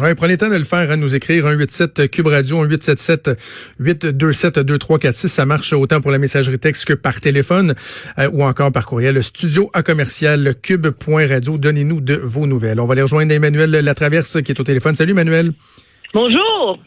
Oui, prenez le temps de le faire, à hein, nous écrire 187 Cube Radio, 1877 827 2346. Ça marche autant pour la messagerie texte que par téléphone euh, ou encore par courriel. Studio à commercial cube.radio. Donnez-nous de vos nouvelles. On va aller rejoindre Emmanuel Latraverse qui est au téléphone. Salut Emmanuel. Bonjour.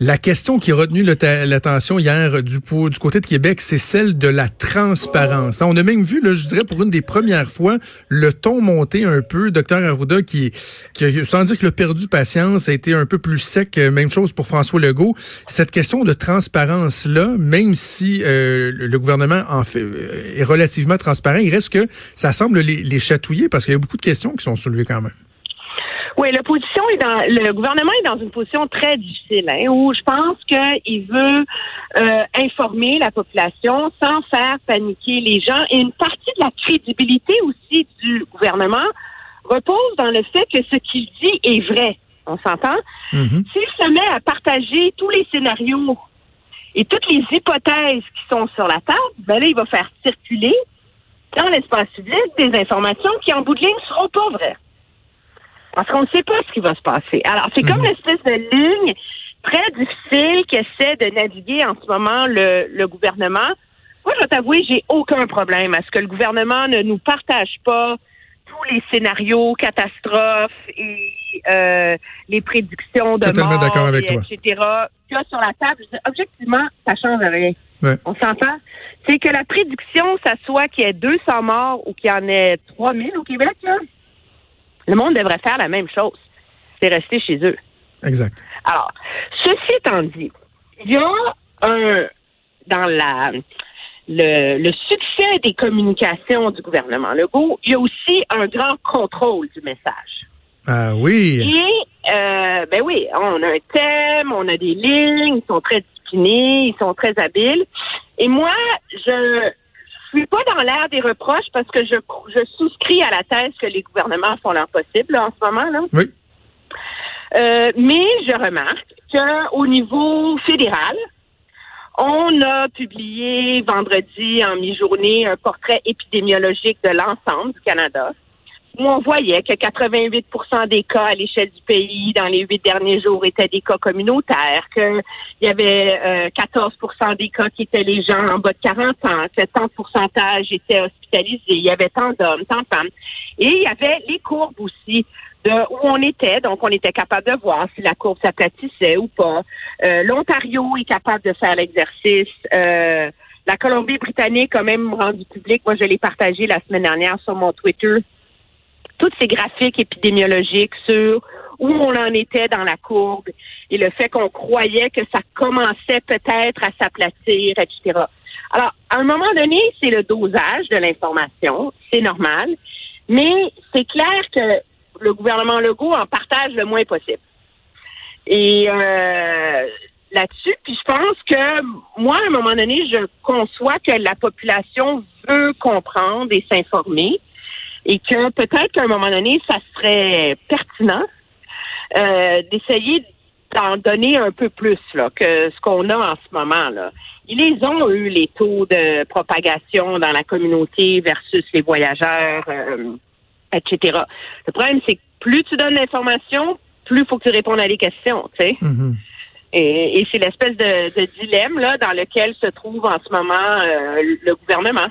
La question qui a retenu l'attention hier du, côté de Québec, c'est celle de la transparence. On a même vu, là, je dirais, pour une des premières fois, le ton monter un peu. Docteur Arruda, qui, qui, sans dire que le perdu patience, a été un peu plus sec. Même chose pour François Legault. Cette question de transparence-là, même si euh, le gouvernement en fait, euh, est relativement transparent, il reste que ça semble les chatouiller parce qu'il y a beaucoup de questions qui sont soulevées quand même. Oui, la position est dans le gouvernement est dans une position très difficile, hein, où je pense qu'il veut euh, informer la population sans faire paniquer les gens. Et une partie de la crédibilité aussi du gouvernement repose dans le fait que ce qu'il dit est vrai. On s'entend? Mm-hmm. S'il se met à partager tous les scénarios et toutes les hypothèses qui sont sur la table, ben là, il va faire circuler dans l'espace public des informations qui, en bout de ligne, ne seront pas vraies. Parce qu'on ne sait pas ce qui va se passer. Alors, c'est comme une mhm. espèce de ligne très difficile qu'essaie de naviguer en ce moment le, gouvernement. Moi, je vais t'avouer, j'ai aucun problème à ce que le gouvernement ne nous partage pas tous les scénarios catastrophes et euh, les prédictions de Totalement d'accord avec toi. etc. qu'il y a sur la table. Objectivement, ça change rien. On s'entend? C'est que la prédiction, ça soit qu'il y ait 200 morts ou qu'il y en ait 3000 au Québec, là. Le monde devrait faire la même chose. C'est rester chez eux. Exact. Alors, ceci étant dit, il y a un dans la le, succès des communications du gouvernement Legault, il y a aussi un grand contrôle du message. Ah oui. Et euh, ben oui, on a un thème, on a des lignes, ils sont très disciplinés, ils sont très habiles. Et moi, je je suis pas dans l'air des reproches parce que je, je souscris à la thèse que les gouvernements font leur possible en ce moment. Là. Oui. Euh, mais je remarque qu'au niveau fédéral, on a publié vendredi en mi-journée un portrait épidémiologique de l'ensemble du Canada où on voyait que 88% des cas à l'échelle du pays dans les huit derniers jours étaient des cas communautaires, qu'il y avait 14% euh, des cas qui étaient les gens en bas de 40 ans, que tant de pourcentage étaient hospitalisés, il y avait tant d'hommes, tant de femmes. Et il y avait les courbes aussi de où on était, donc on était capable de voir si la courbe s'aplatissait ou pas. Euh, L'Ontario est capable de faire l'exercice. Euh, la Colombie-Britannique a même rendu public, moi je l'ai partagé la semaine dernière sur mon Twitter, toutes ces graphiques épidémiologiques sur où on en était dans la courbe et le fait qu'on croyait que ça commençait peut-être à s'aplatir, etc. Alors, à un moment donné, c'est le dosage de l'information, c'est normal, mais c'est clair que le gouvernement Legault en partage le moins possible. Et euh, là-dessus, puis je pense que moi, à un moment donné, je conçois que la population veut comprendre et s'informer et que peut-être qu'à un moment donné, ça serait pertinent euh, d'essayer d'en donner un peu plus là, que ce qu'on a en ce moment. Là. Ils les ont eu, les taux de propagation dans la communauté versus les voyageurs, euh, etc. Le problème, c'est que plus tu donnes l'information, plus il faut que tu répondes à des questions, tu sais. Mm-hmm. Et, c'est l'espèce de, dilemme là dans lequel se trouve en ce moment euh, le gouvernement.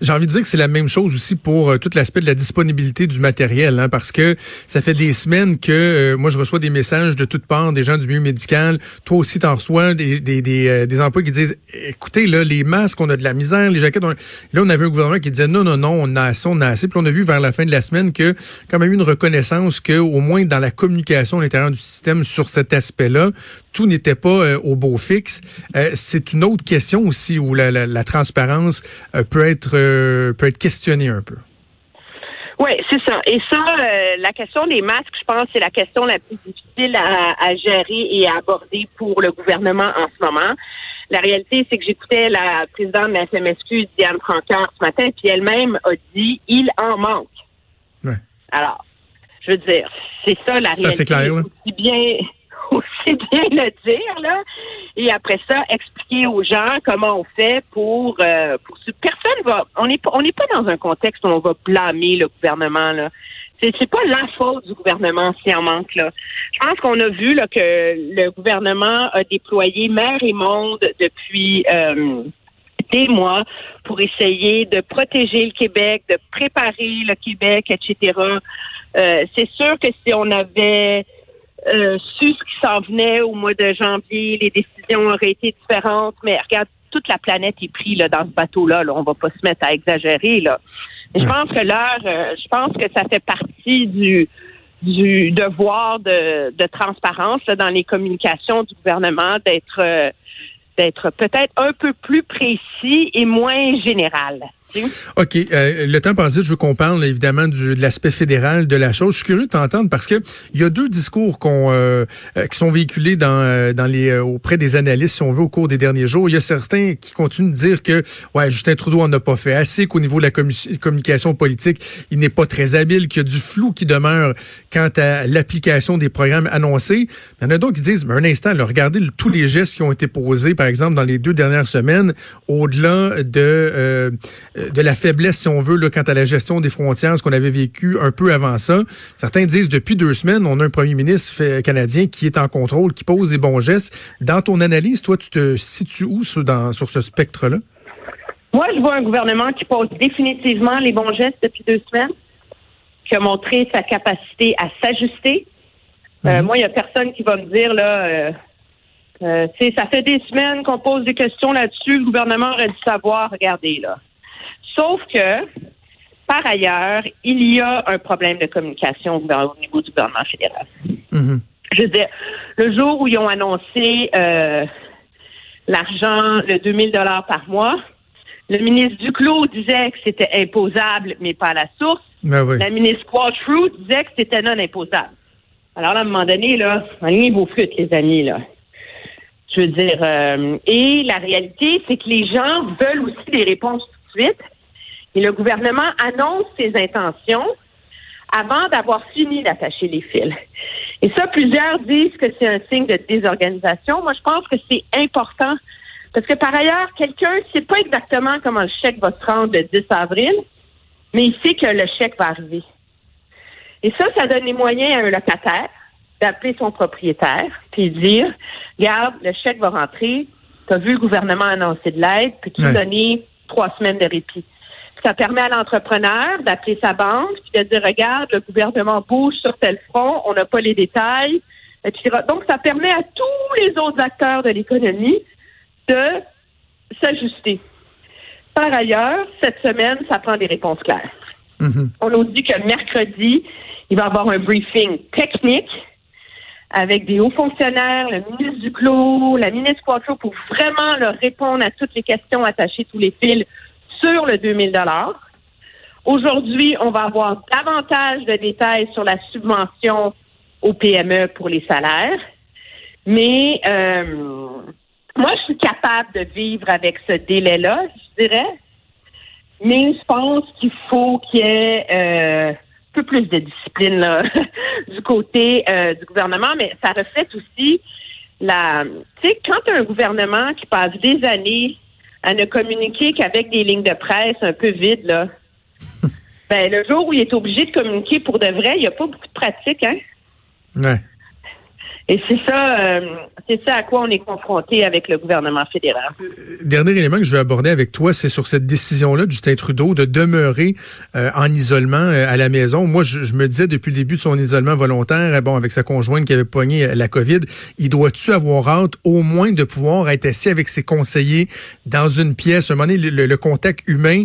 J'ai envie de dire que c'est la même chose aussi pour euh, tout l'aspect de la disponibilité du matériel, hein, parce que ça fait des semaines que euh, moi je reçois des messages de toutes parts, des gens du milieu médical, toi aussi t'en reçois des des, des, euh, des emplois qui disent écoutez là les masques on a de la misère, les jaquettes, là on avait un gouvernement qui disait non non non on a assez, on a assez, puis on a vu vers la fin de la semaine que quand même une reconnaissance que au moins dans la communication à l'intérieur du système sur cet aspect-là, tout n'était pas au beau fixe. c'est une autre question aussi où la, la, la transparence peut être euh, peut être questionné un peu. Oui, c'est ça. Et ça, euh, la question des masques, je pense, c'est la question la plus difficile à, gérer et à aborder pour le gouvernement en ce moment. La réalité, c'est que j'écoutais la présidente de la FMSQ, Diane Francaire, ce matin, puis elle-même a dit il en manque. Ouais. Alors, je veux dire, c'est ça la réalité. C'est clair, bien, aussi bien le dire, là. Et après ça, expliquer aux gens comment on fait pour, euh, pour personne va, on n'est on n'est pas dans un contexte où on va blâmer le gouvernement, là. c'est pas la faute du gouvernement s'il en manque là. Je pense qu'on a vu là, que le gouvernement a déployé mer et monde depuis euh, des mois pour essayer de protéger le Québec, de préparer le Québec, etc. Euh, c'est sûr que si on avait euh, su ce qui s'en venait au mois de janvier, les décisions auraient été différentes. Mais regarde, toute la planète est prise là, dans ce bateau-là. Là. On va pas se mettre à exagérer. Là. je pense que l'heure, euh, je pense que ça fait partie du du devoir de, de transparence dans les communications du gouvernement d'être euh, d'être peut-être un peu plus précis et moins général. OK. Euh, le temps passé, je veux qu'on parle évidemment du, de l'aspect fédéral de la chose. Je suis curieux de t'entendre parce que il y a deux discours qu'on euh, euh, qui sont véhiculés dans, dans les auprès des analystes, si on veut, au cours des derniers jours. Il y a certains qui continuent de dire que ouais, Justin Trudeau en a pas fait assez, qu'au niveau de la communication politique, il n'est pas très habile, qu'il y a du flou qui demeure quant à l'application des programmes annoncés. Il y en a d'autres qui disent, mais un instant, là, regardez tous les gestes qui ont été posés, par exemple, dans les deux dernières semaines, au-delà de de la faiblesse, si on veut, là, quant à la gestion des frontières, ce qu'on avait vécu un peu avant ça. Certains disent depuis deux semaines, on a un premier ministre canadien qui est en contrôle, qui pose des bons gestes. Dans ton analyse, toi, tu te situes où sur, dans, sur ce spectre-là? Moi, je vois un gouvernement qui pose définitivement les bons gestes depuis deux semaines, qui a montré sa capacité à s'ajuster. Euh, mhm. moi, il n'y a personne qui va me dire, là, euh, euh, ça fait des semaines qu'on pose des questions là-dessus. Le gouvernement aurait dû savoir. Regardez, là. Sauf que, par ailleurs, il y a un problème de communication au niveau du gouvernement fédéral. Mm-hmm. Je veux dire, le jour où ils ont annoncé euh, l'argent, le 2000 dollars par mois, le ministre Duclos disait que c'était imposable, mais pas à la source. Ben la ministre Quattro disait que c'était non imposable. Alors là, à un moment donné, là, alignez vos flûtes, les amis, là. Je veux dire, euh, et la réalité, c'est que les gens veulent aussi des réponses tout de suite. Et le gouvernement annonce ses intentions avant d'avoir fini d'attacher les fils. Et ça, plusieurs disent que c'est un signe de désorganisation. Moi, je pense que c'est important parce que par ailleurs, quelqu'un ne sait pas exactement comment le chèque va se rendre le 10 avril, mais il sait que le chèque va arriver. Et ça, ça donne les moyens à un locataire d'appeler son propriétaire puis dire, regarde, le chèque va rentrer, tu as vu le gouvernement annoncer de l'aide, puis tu donner trois semaines de répit? Ça permet à l'entrepreneur d'appeler sa banque puis de dire regarde, le gouvernement bouge sur tel front, on n'a pas les détails, etc. Donc, ça permet à tous les autres acteurs de l'économie de s'ajuster. Par ailleurs, cette semaine, ça prend des réponses claires. Mm-hmm. On nous dit que mercredi, il va y avoir un briefing technique avec des hauts fonctionnaires, le ministre du Clos, la ministre Quattro, pour vraiment leur répondre à toutes les questions, attacher tous les fils sur le 2000 dollars. Aujourd'hui, on va avoir davantage de détails sur la subvention au PME pour les salaires. Mais euh, moi, je suis capable de vivre avec ce délai-là, je dirais. Mais je pense qu'il faut qu'il y ait euh, peu plus de discipline là, du côté euh, du gouvernement, mais ça reflète aussi la. Tu sais, quand un gouvernement qui passe des années à ne communiquer qu'avec des lignes de presse un peu vides, là. ben, le jour où il est obligé de communiquer pour de vrai, il n'y a pas beaucoup de pratique, hein? Ouais. Et c'est ça, euh, c'est ça à quoi on est confronté avec le gouvernement fédéral. Euh, dernier élément que je veux aborder avec toi, c'est sur cette décision-là de Justin Trudeau de demeurer euh, en isolement à la maison. Moi, je, me disais depuis le début de son isolement volontaire, bon, avec sa conjointe qui avait pogné la COVID, il doit-tu avoir hâte au moins de pouvoir être assis avec ses conseillers dans une pièce, un moment donné, le contact humain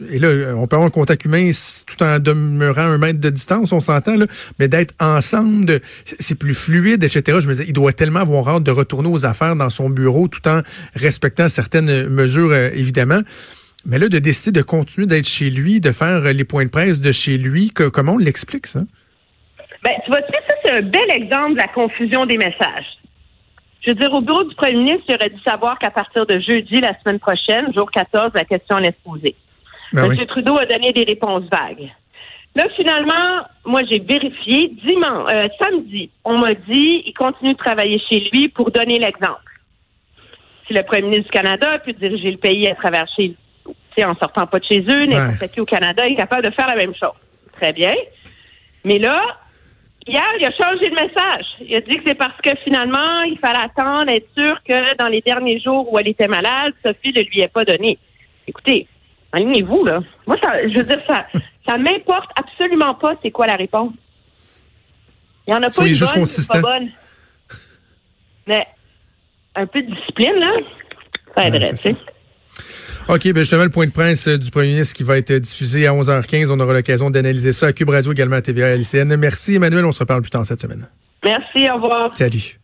et là, on peut avoir un contact humain tout en demeurant un mètre de distance, on s'entend, là, mais d'être ensemble, c'est plus fluide, etc. Je me disais, il doit tellement avoir hâte de retourner aux affaires dans son bureau tout en respectant certaines mesures, euh, évidemment. Mais là, de décider de continuer d'être chez lui, de faire les points de presse de chez lui, comment on l'explique, ça? Ben, tu vois, tu ça, c'est un bel exemple de la confusion des messages. Je veux dire, au bureau du premier ministre, il aurait dû savoir qu'à partir de jeudi, la semaine prochaine, jour 14, la question allait se poser. Ben M. Trudeau a donné des réponses vagues. Là, finalement, moi, j'ai vérifié. Dimanche, euh, samedi, on m'a dit il continue de travailler chez lui pour donner l'exemple. Si le premier ministre du Canada a pu diriger le pays à travers chez lui, en sortant pas de chez eux, n'importe qui au Canada est capable de faire la même chose. Très bien. Mais là, hier, il a changé de message. Il a dit que c'est parce que finalement, il fallait attendre, être sûr que dans les derniers jours où elle était malade, Sophie ne lui ait pas donné. Écoutez, alignez-vous, là. Moi, ça, je veux dire, ça, ça m'importe absolument pas c'est quoi la réponse. Il n'y en a pas une bonne, pas bonne. Mais un peu de discipline, là, ça aiderait, tu sais. OK, ben justement, le point de presse euh, du premier ministre qui va être diffusé à 11h15. On aura l'occasion d'analyser ça à Cube Radio, également à TVA et à LCN. Merci, Emmanuel. On se reparle plus tard cette semaine. Merci, au revoir. Salut.